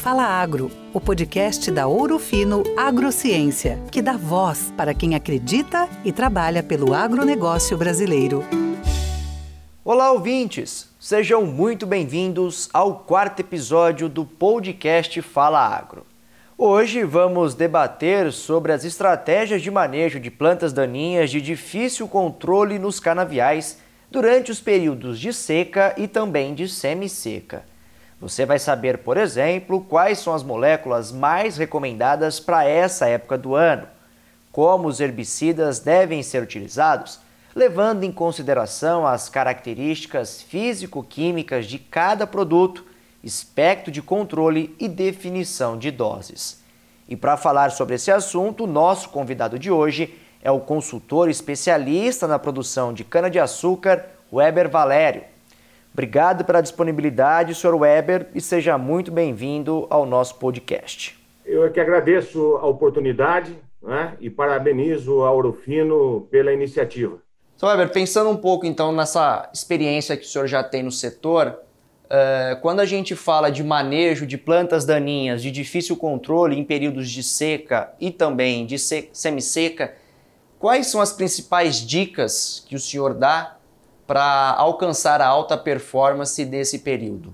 Fala Agro, o podcast da Ouro Fino Agrociência, que dá voz para quem acredita e trabalha pelo agronegócio brasileiro. Olá, ouvintes! Sejam muito bem-vindos ao quarto episódio do podcast Fala Agro. Hoje vamos debater sobre as estratégias de manejo de plantas daninhas de difícil controle nos canaviais durante os períodos de seca e também de semi-seca. Você vai saber, por exemplo, quais são as moléculas mais recomendadas para essa época do ano, como os herbicidas devem ser utilizados, levando em consideração as características físico-químicas de cada produto, espectro de controle e definição de doses. E para falar sobre esse assunto, nosso convidado de hoje é o consultor especialista na produção de cana-de-açúcar, Weber Valério. Obrigado pela disponibilidade, Sr. Weber, e seja muito bem-vindo ao nosso podcast. Eu é que agradeço a oportunidade né, e parabenizo a Orofino pela iniciativa. Sr. Weber, pensando um pouco então nessa experiência que o senhor já tem no setor, uh, quando a gente fala de manejo de plantas daninhas de difícil controle em períodos de seca e também de semi-seca, quais são as principais dicas que o senhor dá para alcançar a alta performance desse período?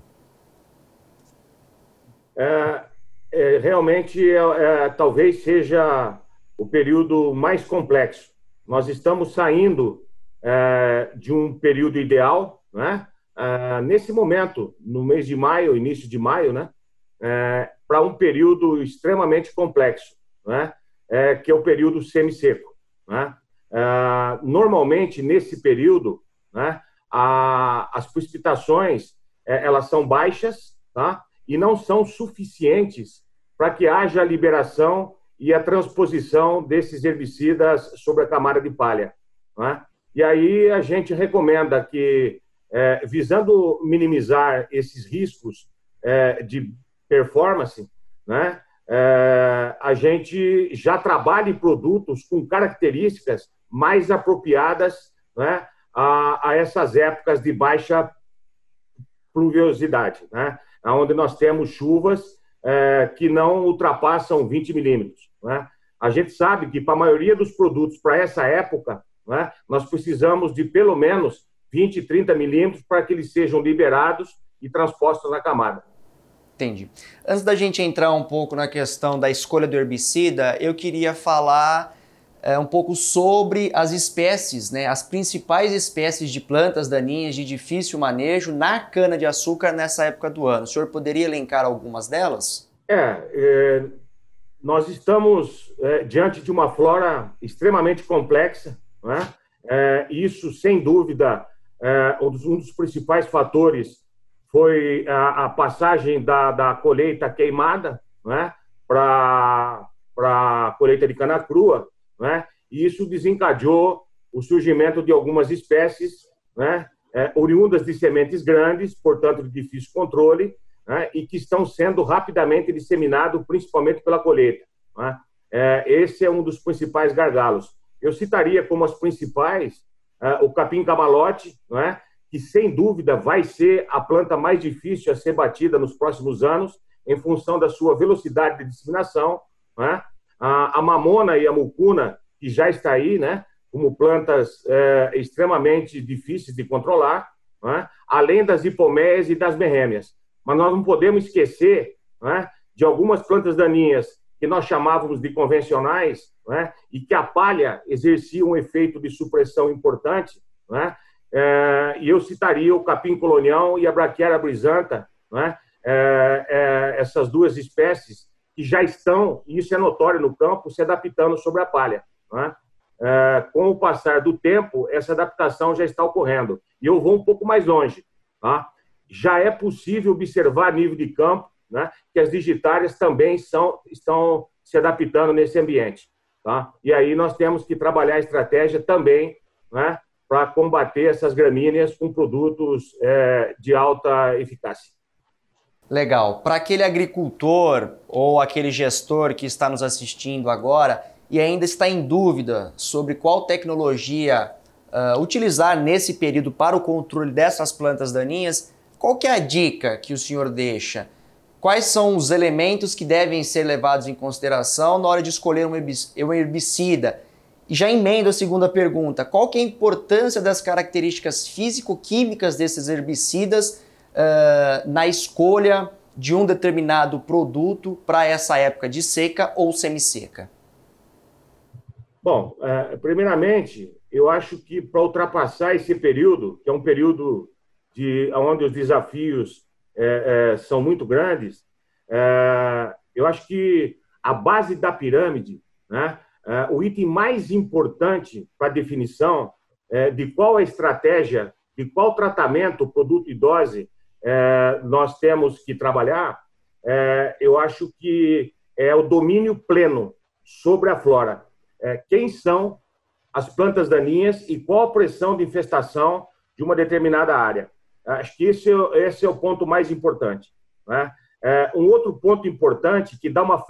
É, é, realmente, é, é, talvez seja o período mais complexo. Nós estamos saindo é, de um período ideal, né? É, nesse momento, no mês de maio, início de maio, né? para um período extremamente complexo, né? que é o período semi-seco. Né? normalmente, nesse período, né? A, as precipitações é, elas são baixas tá? e não são suficientes para que haja a liberação e a transposição desses herbicidas sobre a camada de palha. Né? E aí a gente recomenda que, é, visando minimizar esses riscos é, de performance, né, é, a gente já trabalhe produtos com características mais apropriadas né, a, a essas épocas de baixa pluviosidade, né? onde nós temos chuvas é, que não ultrapassam 20 milímetros. Né? A gente sabe que para a maioria dos produtos para essa época, né, nós precisamos de pelo menos 20, 30 milímetros para que eles sejam liberados e transpostos na camada. Entendi. Antes da gente entrar um pouco na questão da escolha do herbicida, eu queria falar é, um pouco sobre as espécies, né, as principais espécies de plantas daninhas de difícil manejo na cana-de-açúcar nessa época do ano. O senhor poderia elencar algumas delas? É, é nós estamos é, diante de uma flora extremamente complexa. Né? Isso, sem dúvida, é, um dos, um, dos, principais fatores foi a, a passagem da, da, colheita queimada né? para a colheita de cana crua né? e isso desencadeou o surgimento de algumas espécies né? É, oriundas de sementes grandes, portanto de difícil controle, né? e que estão sendo rapidamente disseminados, principalmente pela colheita. Né? É, esse é um dos principais gargalos. Eu citaria como as principais é, o capim-camalote, né? que sem dúvida vai ser a planta mais difícil a ser batida nos próximos anos, em função da sua velocidade de disseminação, né? A, mamona e a mucuna, que já está aí, né, como plantas é, extremamente difíceis de controlar, né, além das hipoméias e das merrêmias. Mas nós não podemos esquecer né, de algumas plantas daninhas que nós chamávamos de convencionais, né, e que a palha exercia um efeito de supressão importante, né, é, e eu citaria o capim colonial e a braquiária brisanta, né, é, é, essas duas espécies que já estão, e isso é notório no campo, se adaptando sobre a palha. Né? É, com o passar do tempo, essa adaptação já está ocorrendo. E eu vou um pouco mais longe. Tá? Já é possível observar a nível de campo né, que as digitárias também são, estão se adaptando nesse ambiente. Tá? E aí nós temos que trabalhar a estratégia também né, para combater essas gramíneas com produtos é, de alta eficácia. Legal. Para aquele agricultor ou aquele gestor que está nos assistindo agora e ainda está em dúvida sobre qual tecnologia uh, utilizar nesse período para o controle dessas plantas daninhas, qual que é a dica que o senhor deixa? quais são os elementos que devem ser levados em consideração na hora de escolher um herbicida? E já emendo a segunda pergunta: qual que é a importância das características físico-químicas desses herbicidas na escolha de um determinado produto para essa época de seca ou semi-seca? Bom, é, primeiramente, eu acho que para ultrapassar esse período, que é um período de onde os desafios é, é, são muito grandes, é, eu acho que a base da pirâmide, né, é, o item mais importante para a definição é, de qual a estratégia, de qual tratamento, produto e dose nós temos que trabalhar, eu acho que é o domínio pleno sobre a flora. quem são as plantas daninhas e qual a pressão de infestação de uma determinada área. Acho que esse, é esse é o ponto mais importante. Né? É, um outro ponto importante que dá uma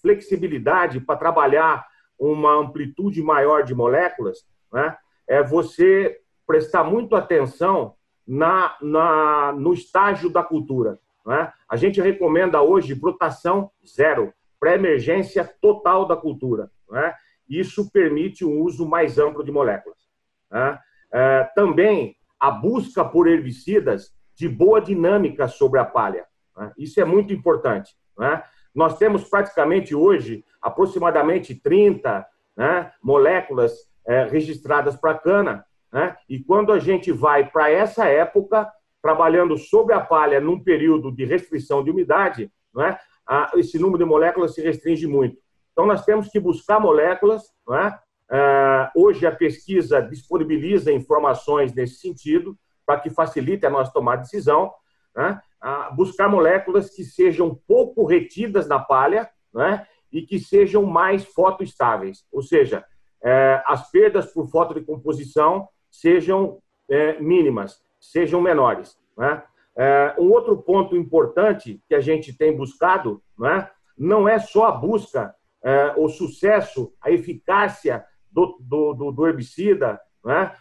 flexibilidade para trabalhar uma amplitude maior de moléculas né? é você prestar muito atenção na, na, no estágio da cultura. Né? A gente recomenda hoje brotação zero, pré-emergência total da cultura. Né? Isso permite um uso mais amplo de moléculas. Né? É, também a busca por herbicidas de boa dinâmica sobre a palha. Né? Isso é muito importante. Né? Nós temos praticamente hoje aproximadamente 30 né, moléculas é, registradas para cana, né? e quando a gente vai para essa época, trabalhando sobre a palha num período de restrição de umidade, né, esse número de moléculas se restringe muito. Então, nós temos que buscar moléculas. É? Uh, hoje, a pesquisa disponibiliza informações nesse sentido, para que facilite a nossa tomada de decisão. Né? Buscar moléculas que sejam pouco retidas na palha né? e que sejam mais fotoestáveis, ou seja, uh, as perdas por fotodecomposição sejam eh, mínimas, sejam menores. Né? um outro ponto importante que a gente tem buscado né? não é só a busca é, o sucesso, a eficácia do, do, do herbicida, né?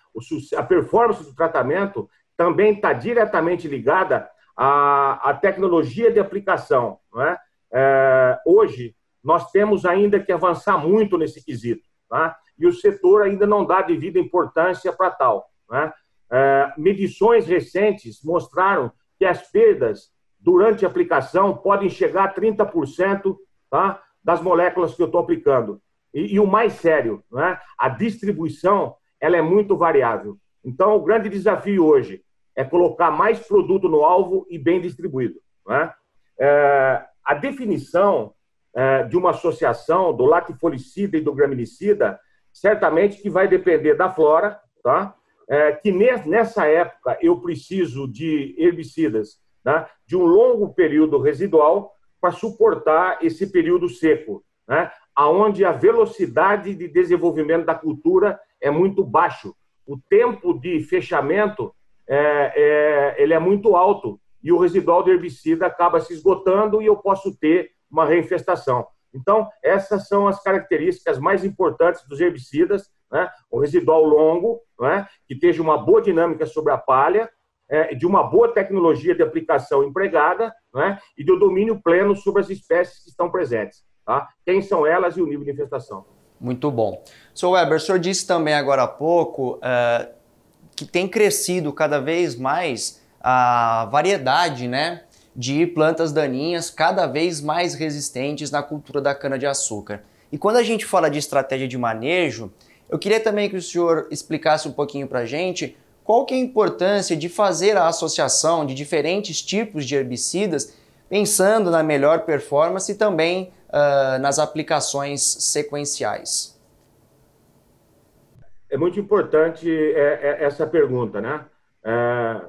a performance do tratamento também está diretamente ligada à, à, tecnologia de aplicação. Né? É, hoje, nós temos ainda que avançar muito nesse quesito, tá? E o setor ainda não dá devida importância para tal. Né? É, medições recentes mostraram que as perdas durante a aplicação podem chegar a 30%, tá? das moléculas que eu estou aplicando. E, e, o mais sério, né? a distribuição ela é muito variável. Então, o grande desafio hoje é colocar mais produto no alvo e bem distribuído. Né? É, a definição é, de uma associação do latifolicida e do graminicida, certamente que vai depender da flora, tá? É, que nessa época eu preciso de herbicidas né? de um longo período residual para suportar esse período seco, né? aonde a velocidade de desenvolvimento da cultura é muito baixo. O tempo de fechamento é, é, ele é muito alto e o residual de herbicida acaba se esgotando e eu posso ter uma reinfestação. Então, essas são as características mais importantes dos herbicidas, né? o residual longo, né? que esteja uma boa dinâmica sobre a palha, é, de uma boa tecnologia de aplicação empregada né, e do domínio pleno sobre as espécies que estão presentes. Tá? Quem são elas e o nível de infestação. Muito bom. Sr. Weber, o senhor disse também agora há pouco uh, que tem crescido cada vez mais a variedade né, de plantas daninhas cada vez mais resistentes na cultura da cana-de-açúcar. E quando a gente fala de estratégia de manejo, eu queria também que o senhor explicasse um pouquinho para a gente qual que é a importância de fazer a associação de diferentes tipos de herbicidas, pensando na melhor performance e também uh, nas aplicações sequenciais? É muito importante é, é, essa pergunta, né? É,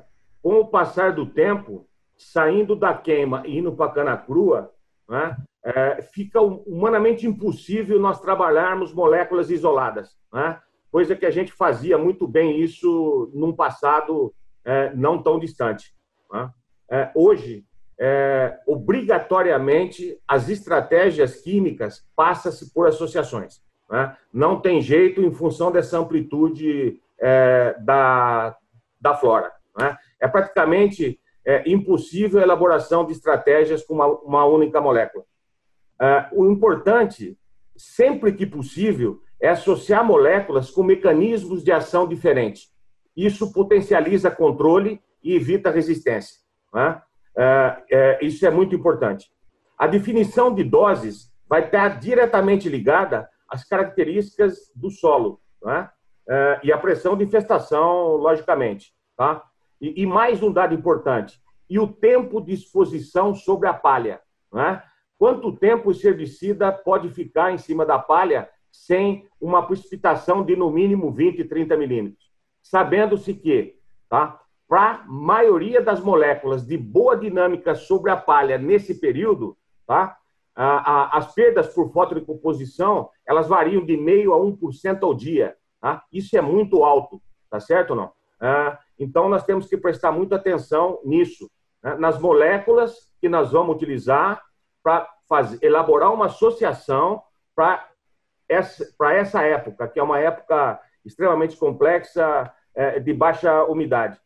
com o passar do tempo, saindo da queima e indo para a cana crua, né, é, fica humanamente impossível nós trabalharmos moléculas isoladas. Né? coisa que a gente fazia muito bem isso num passado é, não tão distante. Né? É, hoje, é, obrigatoriamente, as estratégias químicas passam-se por associações. Né? Não tem jeito em função dessa amplitude é, da, da flora. Né? É praticamente é impossível a elaboração de estratégias com uma, uma única molécula. É, o importante, sempre que possível, é associar moléculas com mecanismos de ação diferentes. Isso potencializa controle e evita resistência. Né? É, é, isso é muito importante. A definição de doses vai estar diretamente ligada às características do solo né? e à pressão de infestação, logicamente. Tá? E, e, mais um dado importante: e o tempo de exposição sobre a palha. Né? Quanto tempo esse herbicida pode ficar em cima da palha sem uma precipitação de no mínimo 20, 30 milímetros? Sabendo-se que, tá? para a maioria das moléculas de boa dinâmica sobre a palha nesse período, tá? as perdas por fotodecomposição, elas variam de meio a 1% ao dia. Tá? Isso é muito alto, tá certo ou não? Ah, então, nós temos que prestar muita atenção nisso, né? nas moléculas que nós vamos utilizar para elaborar uma associação para essa, essa época, que é uma época extremamente complexa, é, de baixa umidade.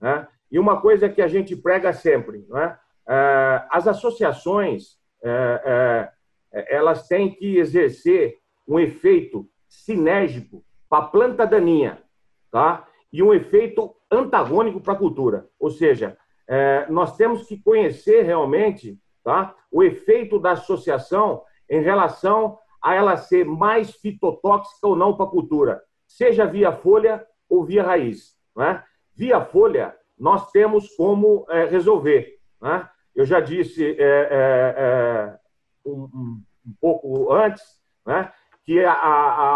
Né? E uma coisa que a gente prega sempre, né? as associações é, é, elas têm que exercer um efeito sinérgico para a planta daninha, tá? E um efeito antagônico para a cultura. Ou seja, é, nós temos que conhecer realmente tá? o efeito da associação em relação a ela ser mais fitotóxica ou não para a cultura, seja via folha ou via raiz. Né? Via folha, nós temos como é, resolver. Né? Eu já disse é, é, é um, um, pouco antes né, que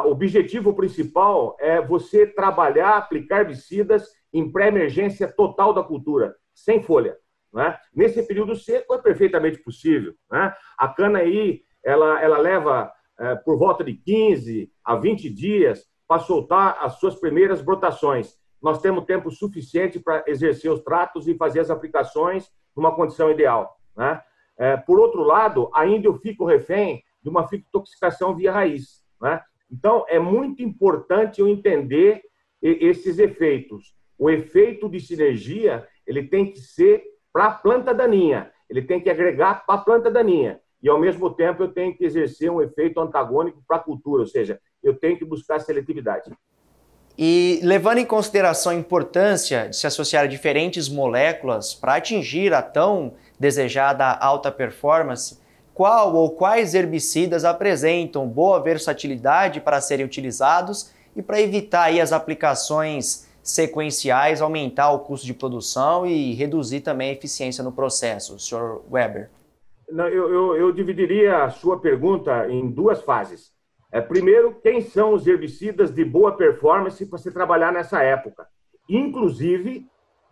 o objetivo principal é você trabalhar, aplicar herbicidas em pré-emergência total da cultura, sem folha. Né? Nesse período seco é perfeitamente possível. Né? A cana aí, ela, ela leva é, por volta de 15 a 20 dias para soltar as suas primeiras brotações. Nós temos tempo suficiente para exercer os tratos e fazer as aplicações numa condição ideal. Né? É, por outro lado, ainda eu fico refém de uma fitotoxicação via raiz. Né? Então, é muito importante eu entender esses efeitos. O efeito de sinergia ele tem que ser para a planta daninha, ele tem que agregar para a planta daninha. E, ao mesmo tempo, eu tenho que exercer um efeito antagônico para a cultura, ou seja, eu tenho que buscar seletividade. E levando em consideração a importância de se associar a diferentes moléculas para atingir a tão desejada alta performance, qual ou quais herbicidas apresentam boa versatilidade para serem utilizados e para evitar aí as aplicações sequenciais, aumentar o custo de produção e reduzir também a eficiência no processo, Sr. Weber? Não, eu, eu, eu, dividiria a sua pergunta em duas fases. É, primeiro, quem são os herbicidas de boa performance para se trabalhar nessa época? Inclusive,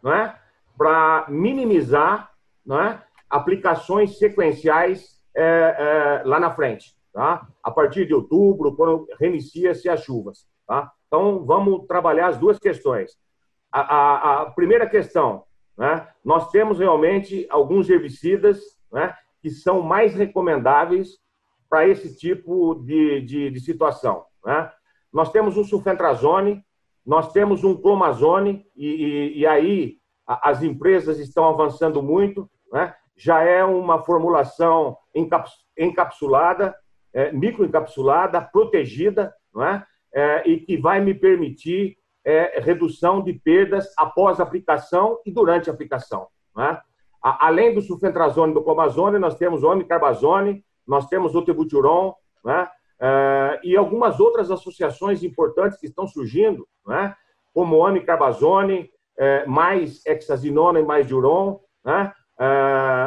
é, para minimizar não é, aplicações sequenciais é, é, lá na frente, tá? A partir de outubro, quando reinicia-se as chuvas, tá? Então, vamos trabalhar as duas questões. A, a, a primeira questão, né? Nós temos realmente alguns herbicidas, né? Que são mais recomendáveis para esse tipo de, de, de situação, né? Nós temos um sulfentrazone, nós temos um clomazone, e, e, e aí as empresas estão avançando muito, né? já é uma formulação encapsulada, é, microencapsulada, protegida, não é? é? e que vai me permitir é, redução de perdas após a aplicação e durante a aplicação. É? a, além do sulfentrazone e do comazone, nós temos o omicarbazone, nós temos o tebuturon, é? é? e algumas outras associações importantes que estão surgindo, é? como o omicarbazone, é, mais hexazinona e mais diuron,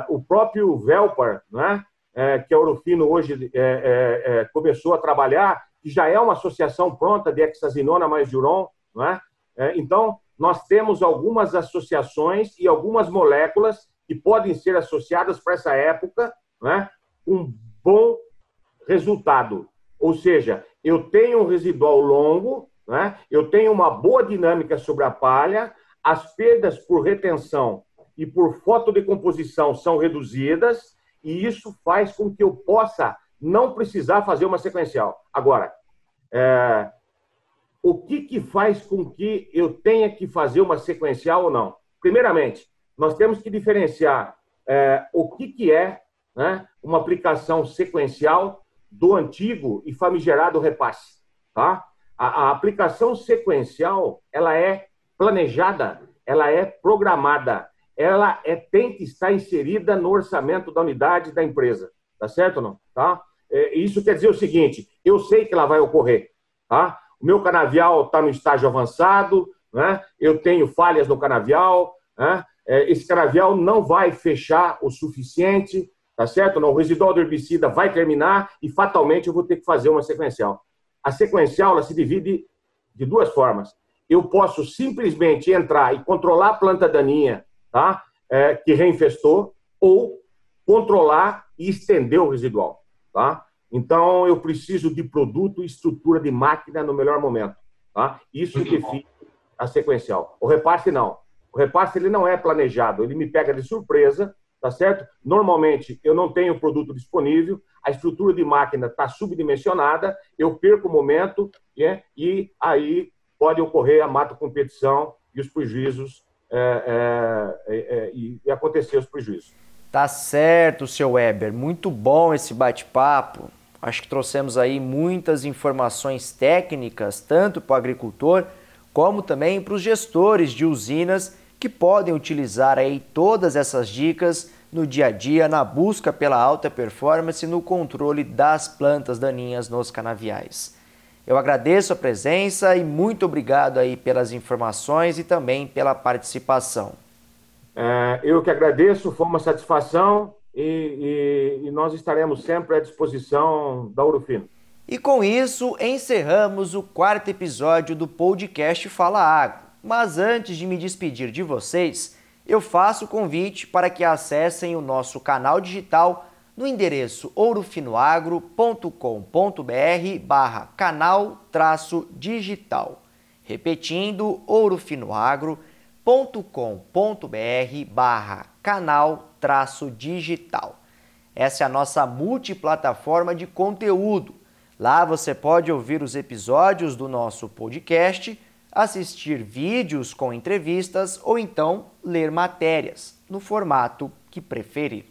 o próprio Velpar, né, é, que a Orofino hoje é, é, é, começou a trabalhar, que já é uma associação pronta de hexazinona mais diuron, né? então, nós temos algumas associações e algumas moléculas que podem ser associadas para essa época né, com bom resultado. Ou seja, eu tenho um residual longo, né, eu tenho uma boa dinâmica sobre a palha, as perdas por retenção e por fotodecomposição são reduzidas, e isso faz com que eu possa não precisar fazer uma sequencial. Agora, é, o que, que faz com que eu tenha que fazer uma sequencial ou não? Primeiramente, nós temos que diferenciar é, o que, que é né, uma aplicação sequencial do antigo e famigerado repasse. Tá? A, a aplicação sequencial ela é planejada, ela é programada, ela é, tem que estar inserida no orçamento da unidade da empresa. Tá certo ou não? Tá? É, isso quer dizer o seguinte: eu sei que ela vai ocorrer. Tá? O meu canavial está no estágio avançado, né? eu tenho falhas no canavial, né? É, esse canavial não vai fechar o suficiente, tá certo? Não, o residual do herbicida vai terminar e fatalmente eu vou ter que fazer uma sequencial. A sequencial ela se divide de duas formas. Eu posso simplesmente entrar e controlar a planta daninha, tá? É, que reinfestou, ou controlar e estender o residual, tá? Então eu preciso de produto e estrutura de máquina no melhor momento, tá? Isso define a sequencial. O repasse não. O repasse ele não é planejado, ele me pega de surpresa, tá certo? Normalmente eu não tenho produto disponível, a estrutura de máquina está subdimensionada, eu perco o momento né? e aí pode ocorrer a mata competição e os prejuízos é, é, é, e, e acontecer os prejuízos. Tá certo, seu Weber. Muito bom esse bate-papo. Acho que trouxemos aí muitas informações técnicas, tanto para o agricultor como também para os gestores de usinas que podem utilizar aí todas essas dicas no dia a dia na busca pela alta performance no controle das plantas daninhas nos canaviais. Eu agradeço a presença e muito obrigado aí pelas informações e também pela participação. É, eu que agradeço, foi uma satisfação e, e, e nós estaremos sempre à disposição da Urufino. E com isso encerramos o quarto episódio do podcast Fala Agro. Mas antes de me despedir de vocês, eu faço o convite para que acessem o nosso canal digital no endereço ourofinoagro.com.br barra canal traço digital. Repetindo, ourofinoagro.com.br barra canal traço digital. Essa é a nossa multiplataforma de conteúdo. Lá você pode ouvir os episódios do nosso podcast assistir vídeos com entrevistas ou então ler matérias no formato que preferir.